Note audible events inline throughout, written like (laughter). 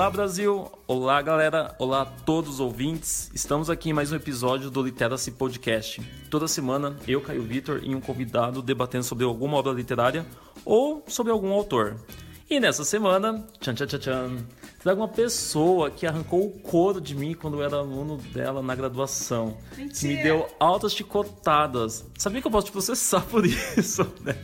Olá Brasil, olá galera, olá a todos os ouvintes. Estamos aqui em mais um episódio do Literacy Podcast. Toda semana eu, Caio Vitor e um convidado debatendo sobre alguma obra literária ou sobre algum autor. E nessa semana, tchan tchan tchan tchan, trago uma pessoa que arrancou o couro de mim quando eu era aluno dela na graduação. Mentira. Me deu altas chicotadas. Sabia que eu posso te processar (laughs) por isso, né?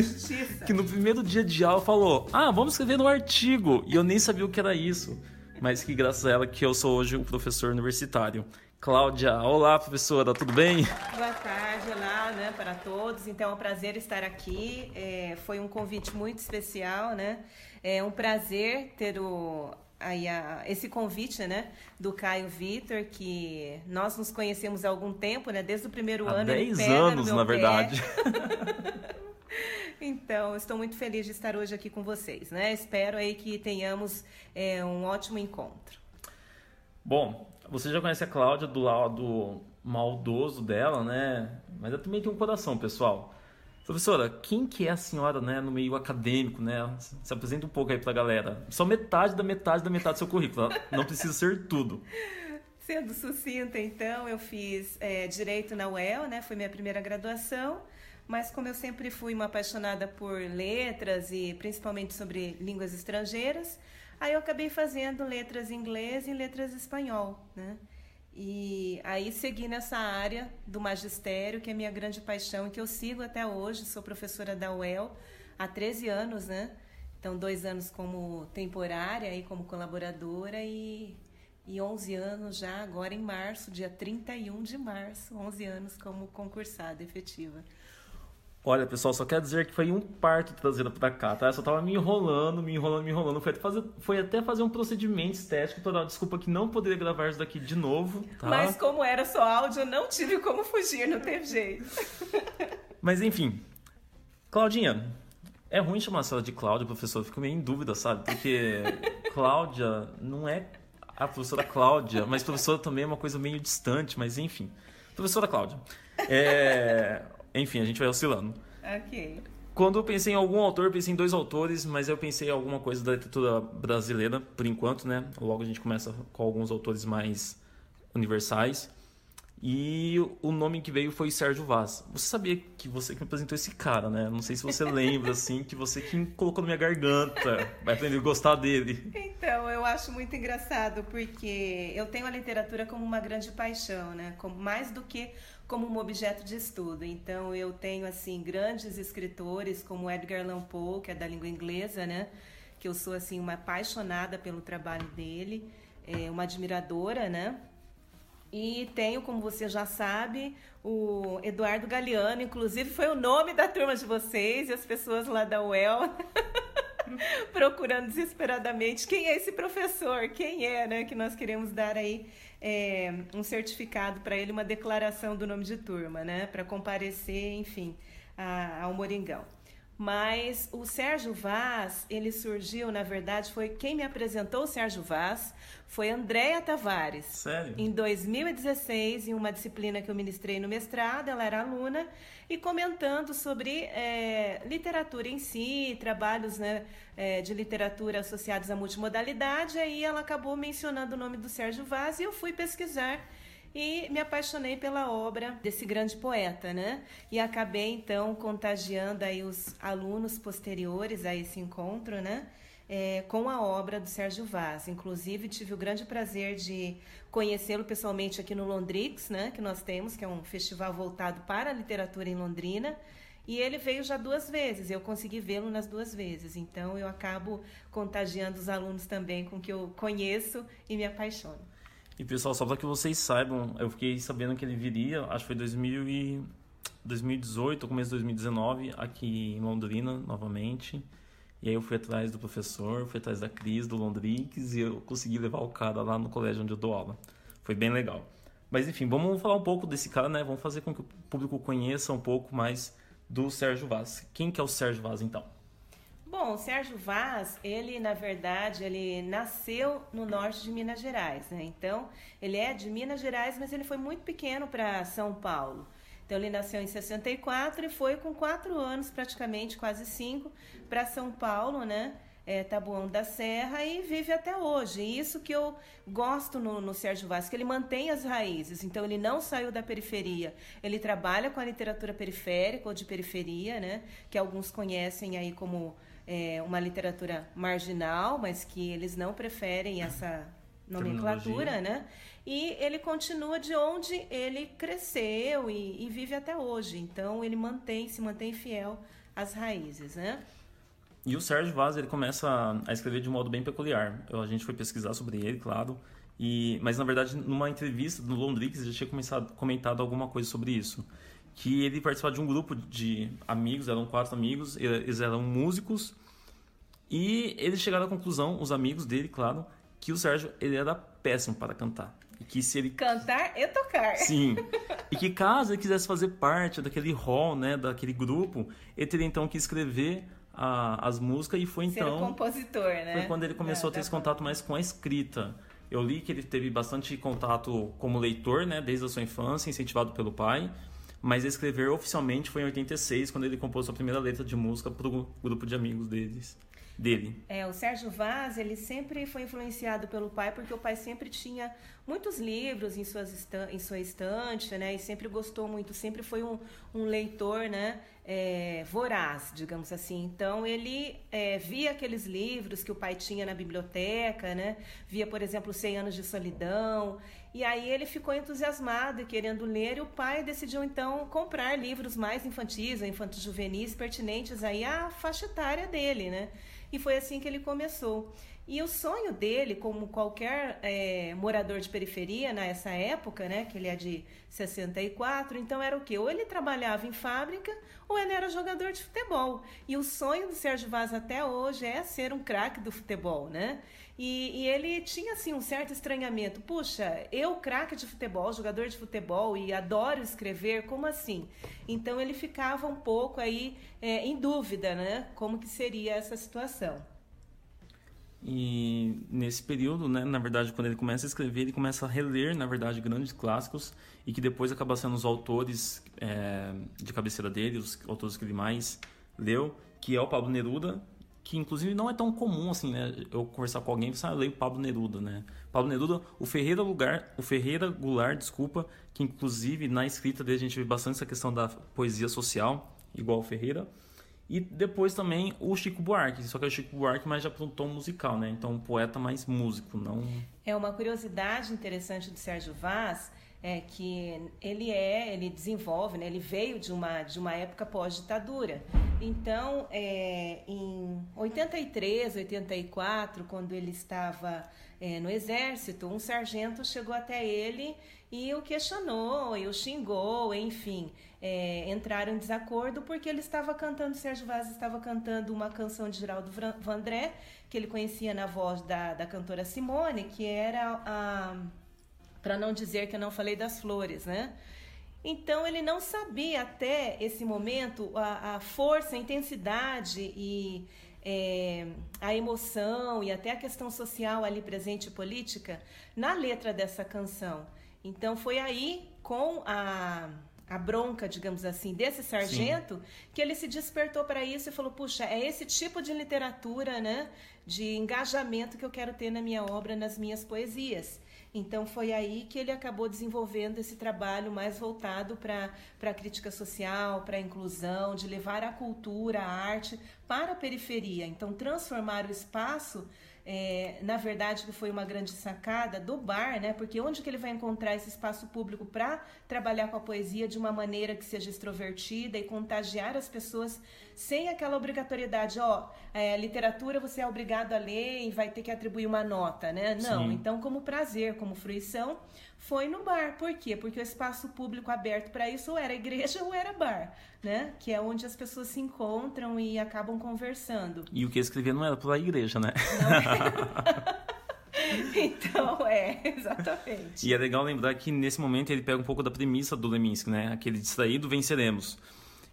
Que que, no primeiro dia de aula falou: Ah, vamos escrever no artigo. E eu nem sabia o que era isso. Mas que graças a ela que eu sou hoje o professor universitário. Cláudia, olá professora, tudo bem? Boa tarde, olá, né, para todos. Então, é um prazer estar aqui. É, foi um convite muito especial, né? É um prazer ter o, aí a- esse convite, né, do Caio Vitor, que nós nos conhecemos há algum tempo, né? Desde o primeiro Há ano. ele 10 pega no anos, na verdade. (laughs) Então, estou muito feliz de estar hoje aqui com vocês, né? Espero aí que tenhamos é, um ótimo encontro. Bom, você já conhece a Cláudia do lado maldoso dela, né? Mas ela também tem um coração, pessoal. Professora, quem que é a senhora, né, no meio acadêmico, né? Se apresenta um pouco aí pra galera. Só metade da metade da metade do seu currículo, não precisa ser tudo. Sendo sucinta, então, eu fiz é, Direito na UEL, né? Foi minha primeira graduação. Mas como eu sempre fui uma apaixonada por letras e principalmente sobre línguas estrangeiras, aí eu acabei fazendo letras em inglês e letras espanhol, né? E aí segui nessa área do magistério, que é minha grande paixão e que eu sigo até hoje. Sou professora da UEL há 13 anos, né? Então, dois anos como temporária e como colaboradora e, e 11 anos já agora em março, dia 31 de março, 11 anos como concursada efetiva. Olha, pessoal, só quero dizer que foi um parto trazendo pra cá, tá? Eu só tava me enrolando, me enrolando, me enrolando. Foi até fazer, foi até fazer um procedimento estético uma desculpa que não poderia gravar isso daqui de novo, tá? Mas como era só áudio, eu não tive como fugir, não teve jeito. (laughs) Mas enfim. Claudinha, é ruim chamar a senhora de Cláudia, professor. Eu fico meio em dúvida, sabe? Porque (laughs) Cláudia não é a professora Cláudia, mas professora também é uma coisa meio distante, mas enfim. Professora Cláudia. É... Enfim, a gente vai oscilando. Ok. Quando eu pensei em algum autor, eu pensei em dois autores, mas eu pensei em alguma coisa da literatura brasileira, por enquanto, né? Logo a gente começa com alguns autores mais universais. E o nome que veio foi Sérgio Vaz. Você sabia que você que me apresentou esse cara, né? Não sei se você (laughs) lembra, assim, que você que colocou na minha garganta. Vai aprender a gostar dele. Então, eu acho muito engraçado porque eu tenho a literatura como uma grande paixão, né? Como, mais do que como um objeto de estudo. Então, eu tenho, assim, grandes escritores como Edgar Allan Poe, que é da língua inglesa, né? Que eu sou, assim, uma apaixonada pelo trabalho dele, é, uma admiradora, né? E tenho, como você já sabe, o Eduardo Galeano, inclusive foi o nome da turma de vocês e as pessoas lá da UEL (laughs) (laughs) procurando desesperadamente quem é esse professor, quem é, né? Que nós queremos dar aí é, um certificado para ele, uma declaração do nome de turma, né? Para comparecer, enfim, a- ao Moringão. Mas o Sérgio Vaz, ele surgiu, na verdade, foi quem me apresentou o Sérgio Vaz, foi Andréa Tavares. Sério? Em 2016, em uma disciplina que eu ministrei no mestrado, ela era aluna, e comentando sobre eh, literatura em si, trabalhos né, eh, de literatura associados à multimodalidade, aí ela acabou mencionando o nome do Sérgio Vaz e eu fui pesquisar e me apaixonei pela obra desse grande poeta, né? E acabei então contagiando aí os alunos posteriores a esse encontro, né? É, com a obra do Sérgio Vaz. Inclusive, tive o grande prazer de conhecê-lo pessoalmente aqui no Londrix, né? Que nós temos, que é um festival voltado para a literatura em Londrina. E ele veio já duas vezes, eu consegui vê-lo nas duas vezes. Então, eu acabo contagiando os alunos também com que eu conheço e me apaixono. E pessoal, só para que vocês saibam, eu fiquei sabendo que ele viria, acho que foi 2000 e 2018, começo de 2019, aqui em Londrina, novamente. E aí eu fui atrás do professor, fui atrás da Cris, do Londrix, e eu consegui levar o cara lá no colégio onde eu dou aula. Foi bem legal. Mas enfim, vamos falar um pouco desse cara, né? Vamos fazer com que o público conheça um pouco mais do Sérgio Vaz. Quem que é o Sérgio Vaz, então? Bom, o Sérgio Vaz, ele na verdade, ele nasceu no norte de Minas Gerais, né? Então, ele é de Minas Gerais, mas ele foi muito pequeno para São Paulo. Então, ele nasceu em 64 e foi com quatro anos, praticamente, quase cinco, para São Paulo, né? é, Tabuão da Serra e vive até hoje. E isso que eu gosto no, no Sérgio Vaz, que ele mantém as raízes. Então ele não saiu da periferia. Ele trabalha com a literatura periférica ou de periferia, né? Que alguns conhecem aí como é, uma literatura marginal, mas que eles não preferem essa nomenclatura, né? E ele continua de onde ele cresceu e, e vive até hoje. Então ele mantém, se mantém fiel às raízes, né? E o Sérgio Vaz, ele começa a escrever de um modo bem peculiar. A gente foi pesquisar sobre ele, claro. E, mas, na verdade, numa entrevista no Londrix, ele já tinha começado, comentado alguma coisa sobre isso. Que ele participava de um grupo de amigos, eram quatro amigos, eles eram músicos. E eles chegaram à conclusão, os amigos dele, claro, que o Sérgio ele era péssimo para cantar. E que se ele... Cantar e tocar. Sim. (laughs) E que caso ele quisesse fazer parte daquele hall, né, daquele grupo, ele teria então que escrever a, as músicas e foi então. Ser compositor, né? Foi quando ele começou a ter esse contato mais com a escrita. Eu li que ele teve bastante contato como leitor, né, desde a sua infância, incentivado pelo pai. Mas escrever oficialmente foi em 86, quando ele compôs sua primeira letra de música para o grupo de amigos deles dele. É, o Sérgio Vaz, ele sempre foi influenciado pelo pai, porque o pai sempre tinha muitos livros em, suas em sua estante, né? E sempre gostou muito, sempre foi um, um leitor, né? É, voraz, digamos assim. Então ele é, via aqueles livros que o pai tinha na biblioteca, né? Via, por exemplo, 100 anos de solidão. E aí ele ficou entusiasmado e querendo ler, e o pai decidiu então comprar livros mais infantis, infantos juvenis, pertinentes aí à faixa etária dele, né? E foi assim que ele começou. E o sonho dele, como qualquer é, morador de periferia nessa época, né, que ele é de 64, então era o quê? Ou ele trabalhava em fábrica ou ele era jogador de futebol. E o sonho do Sérgio Vaz até hoje é ser um craque do futebol, né? E, e, ele tinha assim um certo estranhamento. Puxa, eu craque de futebol, jogador de futebol e adoro escrever, como assim? Então ele ficava um pouco aí é, em dúvida, né? Como que seria essa situação? E nesse período, né, na verdade, quando ele começa a escrever, ele começa a reler, na verdade, grandes clássicos e que depois acaba sendo os autores é, de cabeceira dele, os autores que ele mais leu, que é o Pablo Neruda, que inclusive não é tão comum assim, né? Eu conversar com alguém e falar, ah, leio Pablo Neruda, né? Pablo Neruda, o Ferreira Lugar, o Ferreira Goulart, desculpa, que inclusive na escrita dele a gente vê bastante essa questão da poesia social, igual o Ferreira. E depois também o Chico Buarque, só que é o Chico Buarque mais já para um tom musical, né? Então um poeta mais músico, não. É uma curiosidade interessante do Sérgio Vaz é que ele é, ele desenvolve, né? Ele veio de uma de uma época pós-ditadura. Então, é, em 83, 84, quando ele estava é, no exército, um sargento chegou até ele e o questionou, e o xingou, enfim, é, entraram em desacordo porque ele estava cantando, Sérgio Vaz estava cantando uma canção de Geraldo Vandré, que ele conhecia na voz da, da cantora Simone, que era a. Para não dizer que eu não falei das flores, né? Então ele não sabia até esse momento a, a força, a intensidade e é, a emoção e até a questão social ali presente política na letra dessa canção. Então foi aí com a a bronca, digamos assim, desse sargento, Sim. que ele se despertou para isso e falou: puxa, é esse tipo de literatura, né, de engajamento que eu quero ter na minha obra, nas minhas poesias. Então foi aí que ele acabou desenvolvendo esse trabalho mais voltado para a crítica social, para a inclusão, de levar a cultura, a arte para a periferia. Então transformar o espaço é, na verdade, que foi uma grande sacada do bar, né? Porque onde que ele vai encontrar esse espaço público para trabalhar com a poesia de uma maneira que seja extrovertida e contagiar as pessoas sem aquela obrigatoriedade, ó, é, literatura você é obrigado a ler e vai ter que atribuir uma nota, né? Não, Sim. então como prazer, como fruição, foi no bar. Por quê? Porque o espaço público aberto para isso ou era igreja ou era bar, né? Que é onde as pessoas se encontram e acabam conversando. E o que escrevia não era para a igreja, né? Não (laughs) (laughs) então, é, exatamente. E é legal lembrar que nesse momento ele pega um pouco da premissa do Leminski, né? Aquele distraído venceremos.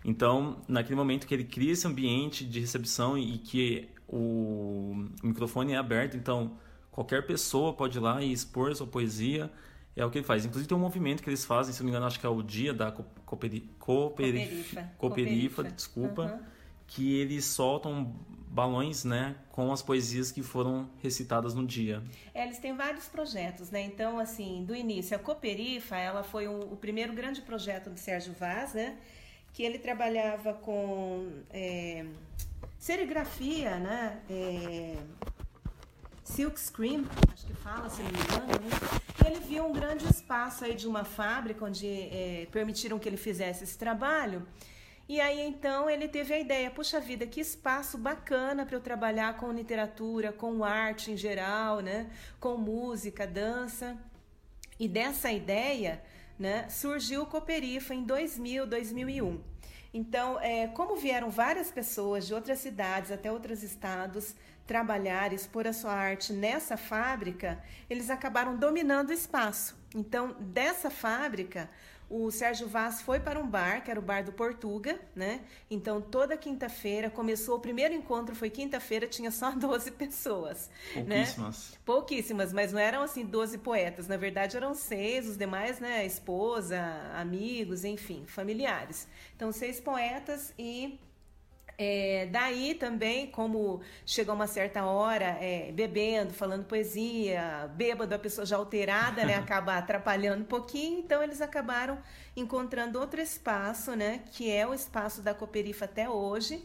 Então, naquele momento que ele cria esse ambiente de recepção e que o microfone é aberto, então qualquer pessoa pode ir lá e expor sua poesia, é o que ele faz. Inclusive tem um movimento que eles fazem, se não me engano, acho que é o dia da cooperifa, cooperifa, desculpa, uhum. que eles soltam balões, né, com as poesias que foram recitadas no dia. É, eles têm vários projetos, né? Então, assim, do início, a Coperifa, ela foi o, o primeiro grande projeto do Sérgio Vaz, né? Que ele trabalhava com é, serigrafia, né? É, silk screen, acho que fala, se não me engano, né? E ele viu um grande espaço aí de uma fábrica onde é, permitiram que ele fizesse esse trabalho. E aí então ele teve a ideia, puxa vida, que espaço bacana para eu trabalhar com literatura, com arte em geral, né? Com música, dança. E dessa ideia, né, surgiu o Cooperifa em 2000, 2001. Então, é, como vieram várias pessoas de outras cidades até outros estados trabalhar, expor a sua arte nessa fábrica, eles acabaram dominando o espaço. Então, dessa fábrica, o Sérgio Vaz foi para um bar, que era o bar do Portuga, né? Então, toda quinta-feira, começou, o primeiro encontro foi quinta-feira, tinha só (laughs) 12 pessoas. Né? Pouquíssimas. Né? Pouquíssimas, mas não eram assim 12 poetas, na verdade eram seis, os demais, né? Esposa, amigos, enfim, familiares. Então, seis poetas e é, daí também, como chegou uma certa hora, é, bebendo, falando poesia, bêbado, a pessoa já alterada, né, (laughs) acaba atrapalhando um pouquinho, então eles acabaram encontrando outro espaço, né, que é o espaço da Cooperifa até hoje,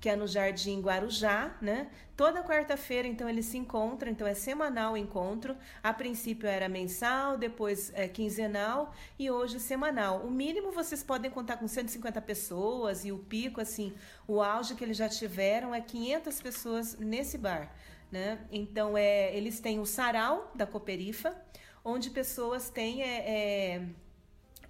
que é no Jardim Guarujá, né? Toda quarta-feira, então, eles se encontram, então é semanal o encontro. A princípio era mensal, depois é quinzenal e hoje semanal. O mínimo vocês podem contar com 150 pessoas e o pico, assim, o auge que eles já tiveram é 500 pessoas nesse bar, né? Então, é, eles têm o sarau da Cooperifa, onde pessoas têm... É, é,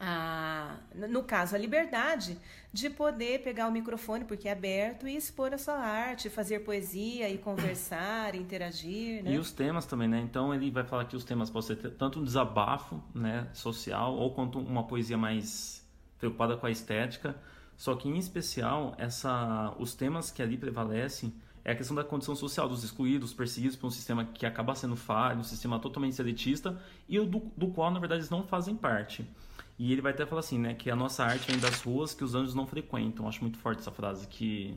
a, no caso, a liberdade de poder pegar o microfone, porque é aberto, e expor a sua arte, fazer poesia e conversar, interagir. Né? E os temas também, né? Então ele vai falar que os temas podem ser tanto um desabafo né, social, ou quanto uma poesia mais preocupada com a estética. Só que, em especial, essa, os temas que ali prevalecem é a questão da condição social dos excluídos, perseguidos por um sistema que acaba sendo falho, um sistema totalmente seletista, e do, do qual, na verdade, eles não fazem parte. E ele vai até falar assim, né, que a nossa arte vem das ruas que os anjos não frequentam. Acho muito forte essa frase, que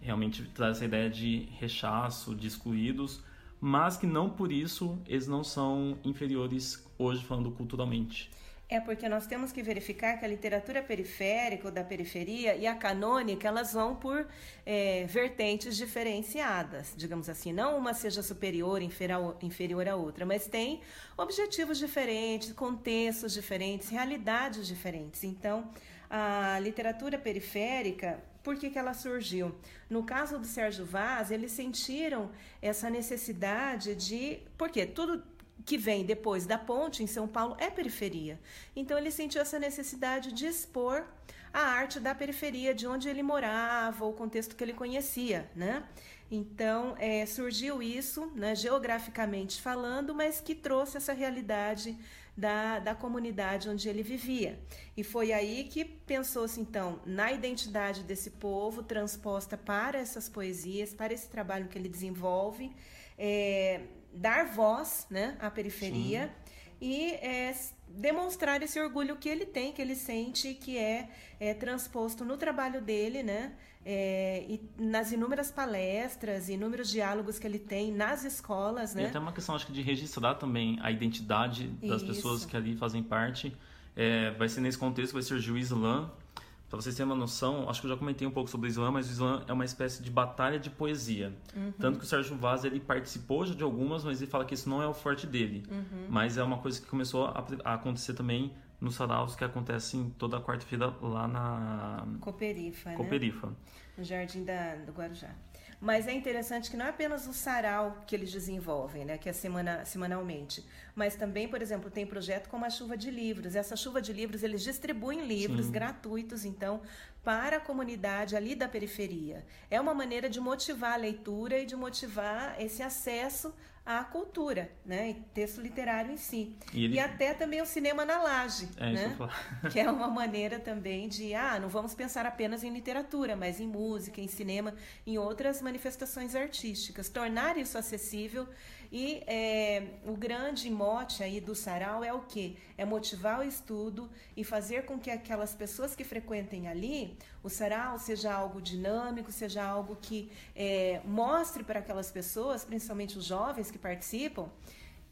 realmente traz essa ideia de rechaço, de excluídos, mas que não por isso eles não são inferiores hoje falando culturalmente. É porque nós temos que verificar que a literatura periférica ou da periferia e a canônica elas vão por é, vertentes diferenciadas, digamos assim. Não uma seja superior, inferior, à outra, mas tem objetivos diferentes, contextos diferentes, realidades diferentes. Então, a literatura periférica por que, que ela surgiu? No caso do Sérgio Vaz, eles sentiram essa necessidade de. Porque tudo que vem depois da ponte em São Paulo é periferia. Então ele sentiu essa necessidade de expor a arte da periferia, de onde ele morava, o contexto que ele conhecia, né? Então é, surgiu isso, né, geograficamente falando, mas que trouxe essa realidade da, da comunidade onde ele vivia. E foi aí que pensou-se, então, na identidade desse povo, transposta para essas poesias, para esse trabalho que ele desenvolve. É, dar voz né, à periferia Sim. e é, demonstrar esse orgulho que ele tem, que ele sente, que é, é transposto no trabalho dele, né? É, e nas inúmeras palestras, inúmeros diálogos que ele tem nas escolas, né? E até uma questão, acho que, de registrar também a identidade das Isso. pessoas que ali fazem parte. É, vai ser nesse contexto vai surgir o Islã, para vocês terem uma noção, acho que eu já comentei um pouco sobre o Islã, mas o Islã é uma espécie de batalha de poesia. Uhum. Tanto que o Sérgio Vaz ele participou já de algumas, mas ele fala que isso não é o forte dele. Uhum. Mas é uma coisa que começou a, a acontecer também nos saraus que acontecem toda quarta-feira lá na Coperifa, Coperifa. Né? No Jardim da, do Guarujá. Mas é interessante que não é apenas o sarau que eles desenvolvem, né, que é semana, semanalmente, mas também, por exemplo, tem projeto como a chuva de livros. Essa chuva de livros eles distribuem livros Sim. gratuitos, então, para a comunidade ali da periferia. É uma maneira de motivar a leitura e de motivar esse acesso à cultura, né? E texto literário em si. E, ele... e até também o cinema na laje, é, né? (laughs) que é uma maneira também de, ah, não vamos pensar apenas em literatura, mas em música, em cinema, em outras manifestações artísticas. Tornar isso acessível E é, o grande mote aí do sarau é o que? É motivar o estudo e fazer com que aquelas pessoas que frequentem ali, o sarau seja algo dinâmico, seja algo que é, mostre para aquelas pessoas, principalmente os jovens que participam,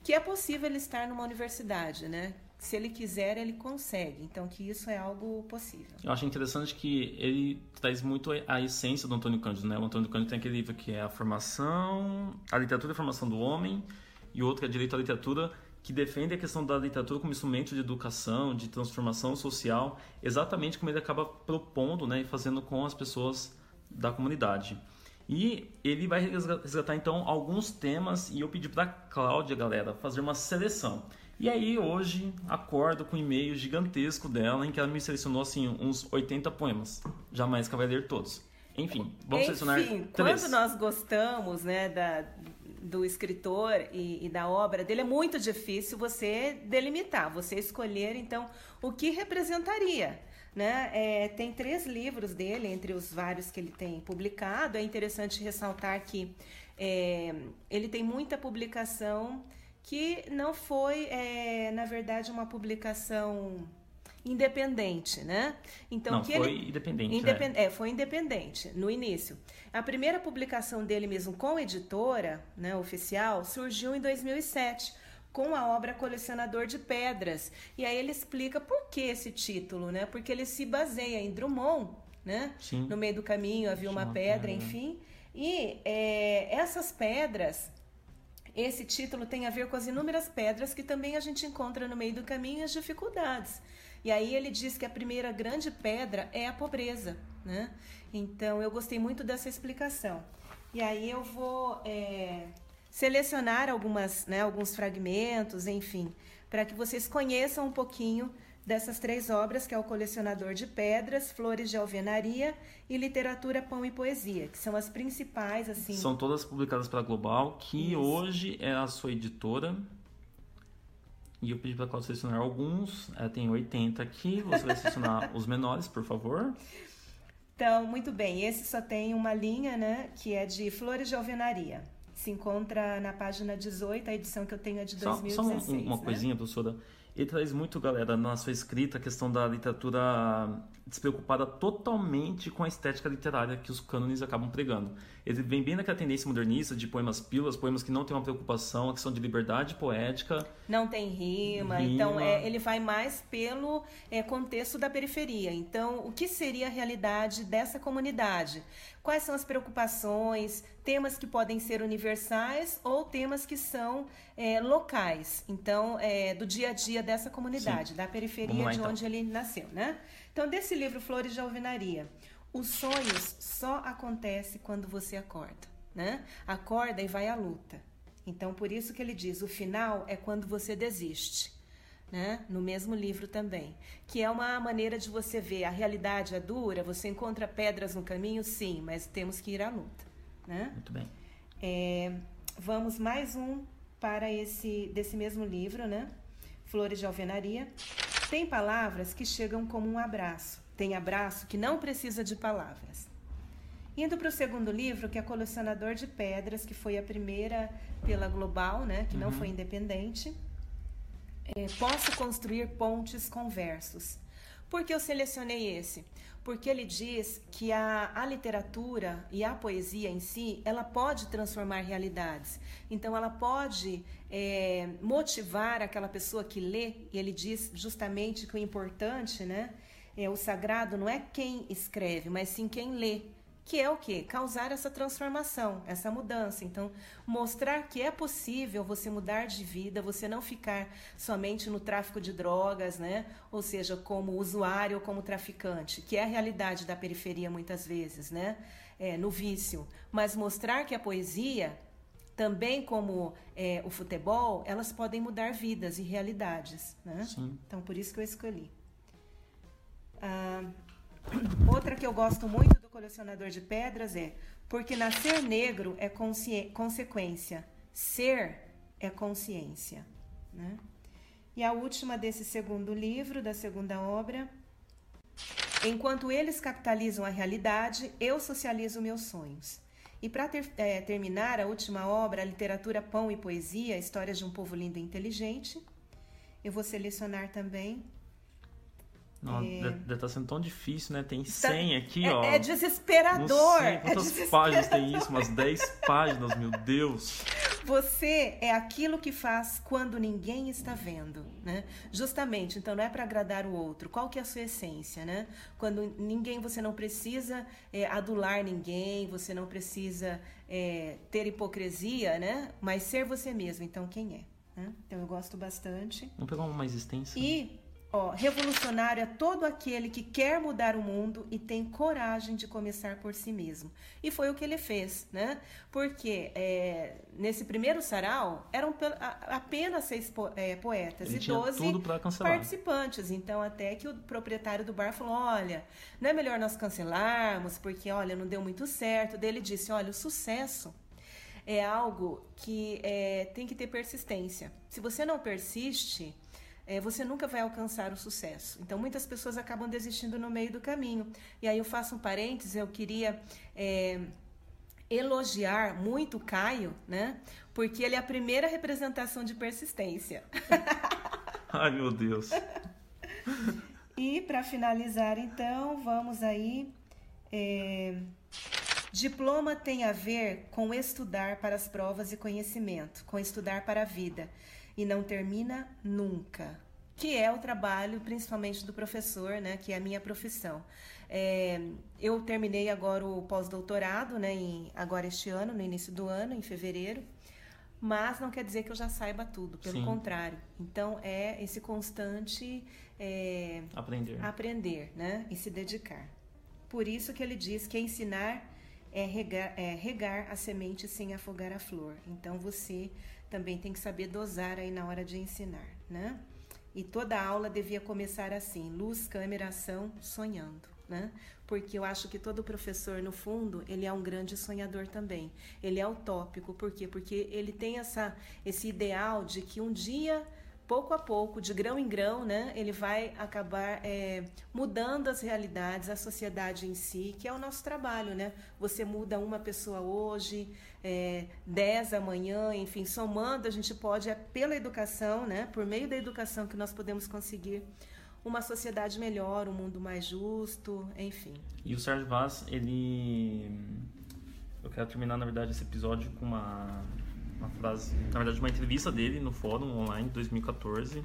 que é possível ele estar numa universidade, né? Se ele quiser, ele consegue. Então, que isso é algo possível. Eu acho interessante que ele traz muito a essência do Antônio Cândido, né? O Antônio Cândido tem aquele livro que é a formação, a literatura e a formação do homem, e outro é direito à literatura, que defende a questão da literatura como instrumento de educação, de transformação social, exatamente como ele acaba propondo, né, e fazendo com as pessoas da comunidade. E ele vai resgatar então alguns temas e eu pedi para Cláudia, galera, fazer uma seleção. E aí hoje acordo com um e-mail gigantesco dela em que ela me selecionou assim uns 80 poemas. Jamais que vai ler todos. Enfim, vamos Enfim, selecionar três. quando nós gostamos, né, da, do escritor e, e, da obra dele, é muito difícil você delimitar, você escolher, então, o que representaria. Né? É, tem três livros dele, entre os vários que ele tem publicado. É interessante ressaltar que é, ele tem muita publicação que não foi, é, na verdade, uma publicação independente, né? Então não, que foi ele independente, independ... é. é. foi independente no início. A primeira publicação dele mesmo com editora, né, oficial, surgiu em 2007 com a obra Colecionador de Pedras. E aí ele explica por que esse título, né? Porque ele se baseia em Drummond, né? Sim. No meio do caminho havia uma pedra, enfim. E é, essas pedras esse título tem a ver com as inúmeras pedras que também a gente encontra no meio do caminho e as dificuldades. E aí ele diz que a primeira grande pedra é a pobreza, né? Então eu gostei muito dessa explicação. E aí eu vou é, selecionar algumas, né, alguns fragmentos, enfim, para que vocês conheçam um pouquinho dessas três obras, que é o Colecionador de Pedras, Flores de Alvenaria e Literatura, Pão e Poesia, que são as principais, assim. São todas publicadas pela Global, que Isso. hoje é a sua editora. E eu pedi para ela selecionar alguns, ela tem 80 aqui, você vai selecionar (laughs) os menores, por favor. Então, muito bem, esse só tem uma linha, né, que é de Flores de Alvenaria. Se encontra na página 18, a edição que eu tenho é de 2016. Só, só uma, uma né? coisinha, professora. Ele traz muito, galera, na sua escrita, a questão da literatura despreocupada totalmente com a estética literária que os cânones acabam pregando. Ele vem bem naquela tendência modernista de poemas pílulas, poemas que não têm uma preocupação, a questão de liberdade poética. Não tem rima, rima. então é, ele vai mais pelo é, contexto da periferia. Então, o que seria a realidade dessa comunidade? Quais são as preocupações, temas que podem ser universais ou temas que são é, locais, então, é, do dia a dia dessa comunidade, Sim. da periferia lá, de então. onde ele nasceu, né? Então, desse livro Flores de Alvenaria, os sonhos só acontecem quando você acorda, né? Acorda e vai à luta. Então, por isso que ele diz, o final é quando você desiste. Né? No mesmo livro também, que é uma maneira de você ver a realidade é dura, você encontra pedras no caminho, sim, mas temos que ir à luta, né? Muito bem. É, vamos mais um para esse desse mesmo livro, né? Flores de Alvenaria. Tem palavras que chegam como um abraço. Tem abraço que não precisa de palavras. Indo para o segundo livro, que é Colecionador de Pedras, que foi a primeira pela Global, né, que uhum. não foi independente. É, posso construir pontes com versos. Por que eu selecionei esse? Porque ele diz que a, a literatura e a poesia em si, ela pode transformar realidades. Então, ela pode é, motivar aquela pessoa que lê, e ele diz justamente que o importante, né? É, o sagrado não é quem escreve, mas sim quem lê que é o que? Causar essa transformação, essa mudança. Então, mostrar que é possível você mudar de vida, você não ficar somente no tráfico de drogas, né? Ou seja, como usuário ou como traficante, que é a realidade da periferia muitas vezes, né? É, no vício. Mas mostrar que a poesia, também como é, o futebol, elas podem mudar vidas e realidades, né? Sim. Então, por isso que eu escolhi. Ah, outra que eu gosto muito colecionador de pedras é porque nascer negro é consequência, ser é consciência. Né? E a última desse segundo livro, da segunda obra, enquanto eles capitalizam a realidade, eu socializo meus sonhos. E para ter, é, terminar, a última obra, a literatura Pão e Poesia, Histórias de um Povo Lindo e Inteligente. Eu vou selecionar também não, é... deve estar tá sendo tão difícil, né? Tem 100 tá... aqui, é, ó. É desesperador. Não sei quantas é páginas tem isso? Umas (laughs) 10 páginas, meu Deus. Você é aquilo que faz quando ninguém está vendo, né? Justamente, então não é para agradar o outro. Qual que é a sua essência, né? Quando ninguém, você não precisa é, adular ninguém, você não precisa é, ter hipocrisia, né? Mas ser você mesmo. Então, quem é? Né? Então, eu gosto bastante. Vamos pegar uma mais extensa. E Ó, revolucionário é todo aquele que quer mudar o mundo e tem coragem de começar por si mesmo. E foi o que ele fez, né? Porque é, nesse primeiro sarau eram apenas seis é, poetas ele e doze participantes. Então, até que o proprietário do bar falou: olha, não é melhor nós cancelarmos, porque olha, não deu muito certo. Daí ele disse: olha, o sucesso é algo que é, tem que ter persistência. Se você não persiste é, você nunca vai alcançar o sucesso. Então, muitas pessoas acabam desistindo no meio do caminho. E aí eu faço um parênteses, eu queria é, elogiar muito o Caio, né? Porque ele é a primeira representação de persistência. (laughs) Ai, meu Deus. e para finalizar, então, vamos aí. É... Diploma tem a ver com estudar para as provas e conhecimento, com estudar para a vida e não termina nunca. Que é o trabalho, principalmente do professor, né? Que é a minha profissão. É, eu terminei agora o pós-doutorado, né? Em, agora este ano, no início do ano, em fevereiro. Mas não quer dizer que eu já saiba tudo, pelo Sim. contrário. Então é esse constante é, aprender, aprender, né? E se dedicar. Por isso que ele diz que ensinar é regar, é regar a semente sem afogar a flor. Então você também tem que saber dosar aí na hora de ensinar, né? E toda aula devia começar assim: luz, câmera, ação, sonhando. Né? Porque eu acho que todo professor, no fundo, ele é um grande sonhador também. Ele é utópico, por quê? Porque ele tem essa, esse ideal de que um dia pouco a pouco, de grão em grão, né, ele vai acabar é, mudando as realidades, a sociedade em si, que é o nosso trabalho, né? Você muda uma pessoa hoje, é, dez amanhã, enfim, somando, a gente pode, é pela educação, né, por meio da educação que nós podemos conseguir uma sociedade melhor, um mundo mais justo, enfim. E o Sérgio Vaz, ele... Eu quero terminar, na verdade, esse episódio com uma uma frase, na verdade, uma entrevista dele no fórum online 2014,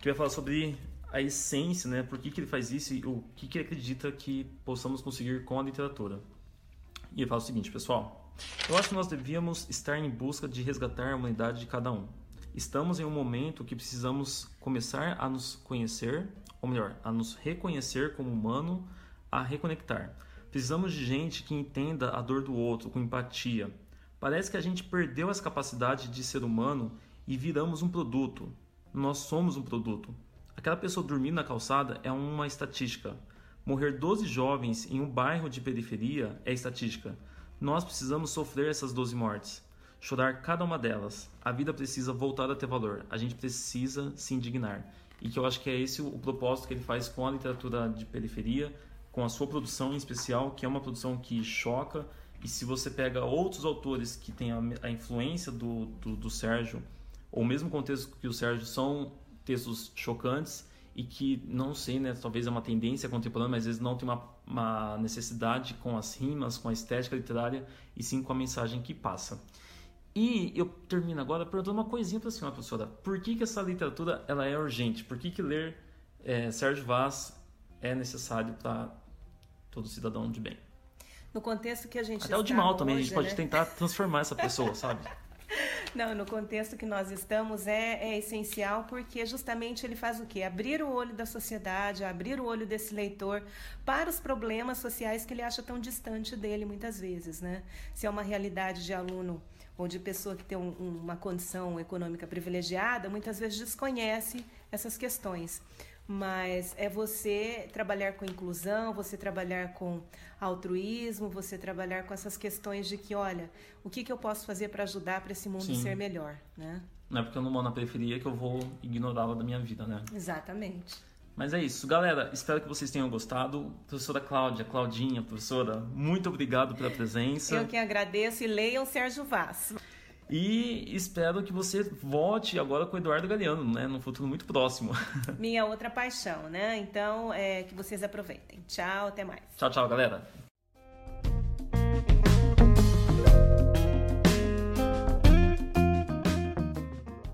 que vai falar sobre a essência, né? Por que, que ele faz isso e o que, que ele acredita que possamos conseguir com a literatura. E ele fala o seguinte, pessoal. Eu acho que nós devíamos estar em busca de resgatar a humanidade de cada um. Estamos em um momento que precisamos começar a nos conhecer, ou melhor, a nos reconhecer como humano, a reconectar. Precisamos de gente que entenda a dor do outro com empatia, Parece que a gente perdeu essa capacidade de ser humano e viramos um produto. Nós somos um produto. Aquela pessoa dormindo na calçada é uma estatística. Morrer 12 jovens em um bairro de periferia é estatística. Nós precisamos sofrer essas 12 mortes. Chorar cada uma delas. A vida precisa voltar a ter valor. A gente precisa se indignar. E que eu acho que é esse o propósito que ele faz com a literatura de periferia, com a sua produção em especial, que é uma produção que choca, e se você pega outros autores que têm a, a influência do, do, do, Sérgio, ou mesmo contexto que o Sérgio, são textos chocantes e que, não sei, né, talvez é uma tendência contemporânea, mas às vezes não tem uma, uma necessidade com as rimas, com a estética literária, e sim com a mensagem que passa. E eu termino agora perguntando uma coisinha para a senhora, professora. Por que, que essa literatura ela é urgente? Por que, que ler é, Sérgio Vaz é necessário para todo cidadão de bem? No contexto que a gente Até o de mal também, a gente pode né? tentar transformar essa pessoa, sabe? (laughs) Não, no contexto que nós estamos é, é, essencial porque justamente ele faz o quê? Abrir o olho da sociedade, abrir o olho desse leitor para os problemas sociais que ele acha tão distante dele muitas vezes, né? Se é uma realidade de aluno ou de pessoa que tem um, uma condição econômica privilegiada, muitas vezes desconhece essas questões mas é você trabalhar com inclusão, você trabalhar com altruísmo, você trabalhar com essas questões de que, olha, o que, que eu posso fazer para ajudar para esse mundo Sim. ser melhor, né? Não é porque eu não moro na periferia que eu vou ignorá-la da minha vida, né? Exatamente. Mas é isso, galera. Espero que vocês tenham gostado. Professora Cláudia, Claudinha, professora, muito obrigado pela presença. Eu que agradeço e leiam Sérgio Vaz. E espero que você volte agora com o Eduardo Galeano, né? No futuro muito próximo. (laughs) Minha outra paixão, né? Então, é, que vocês aproveitem. Tchau, até mais. Tchau, tchau, galera.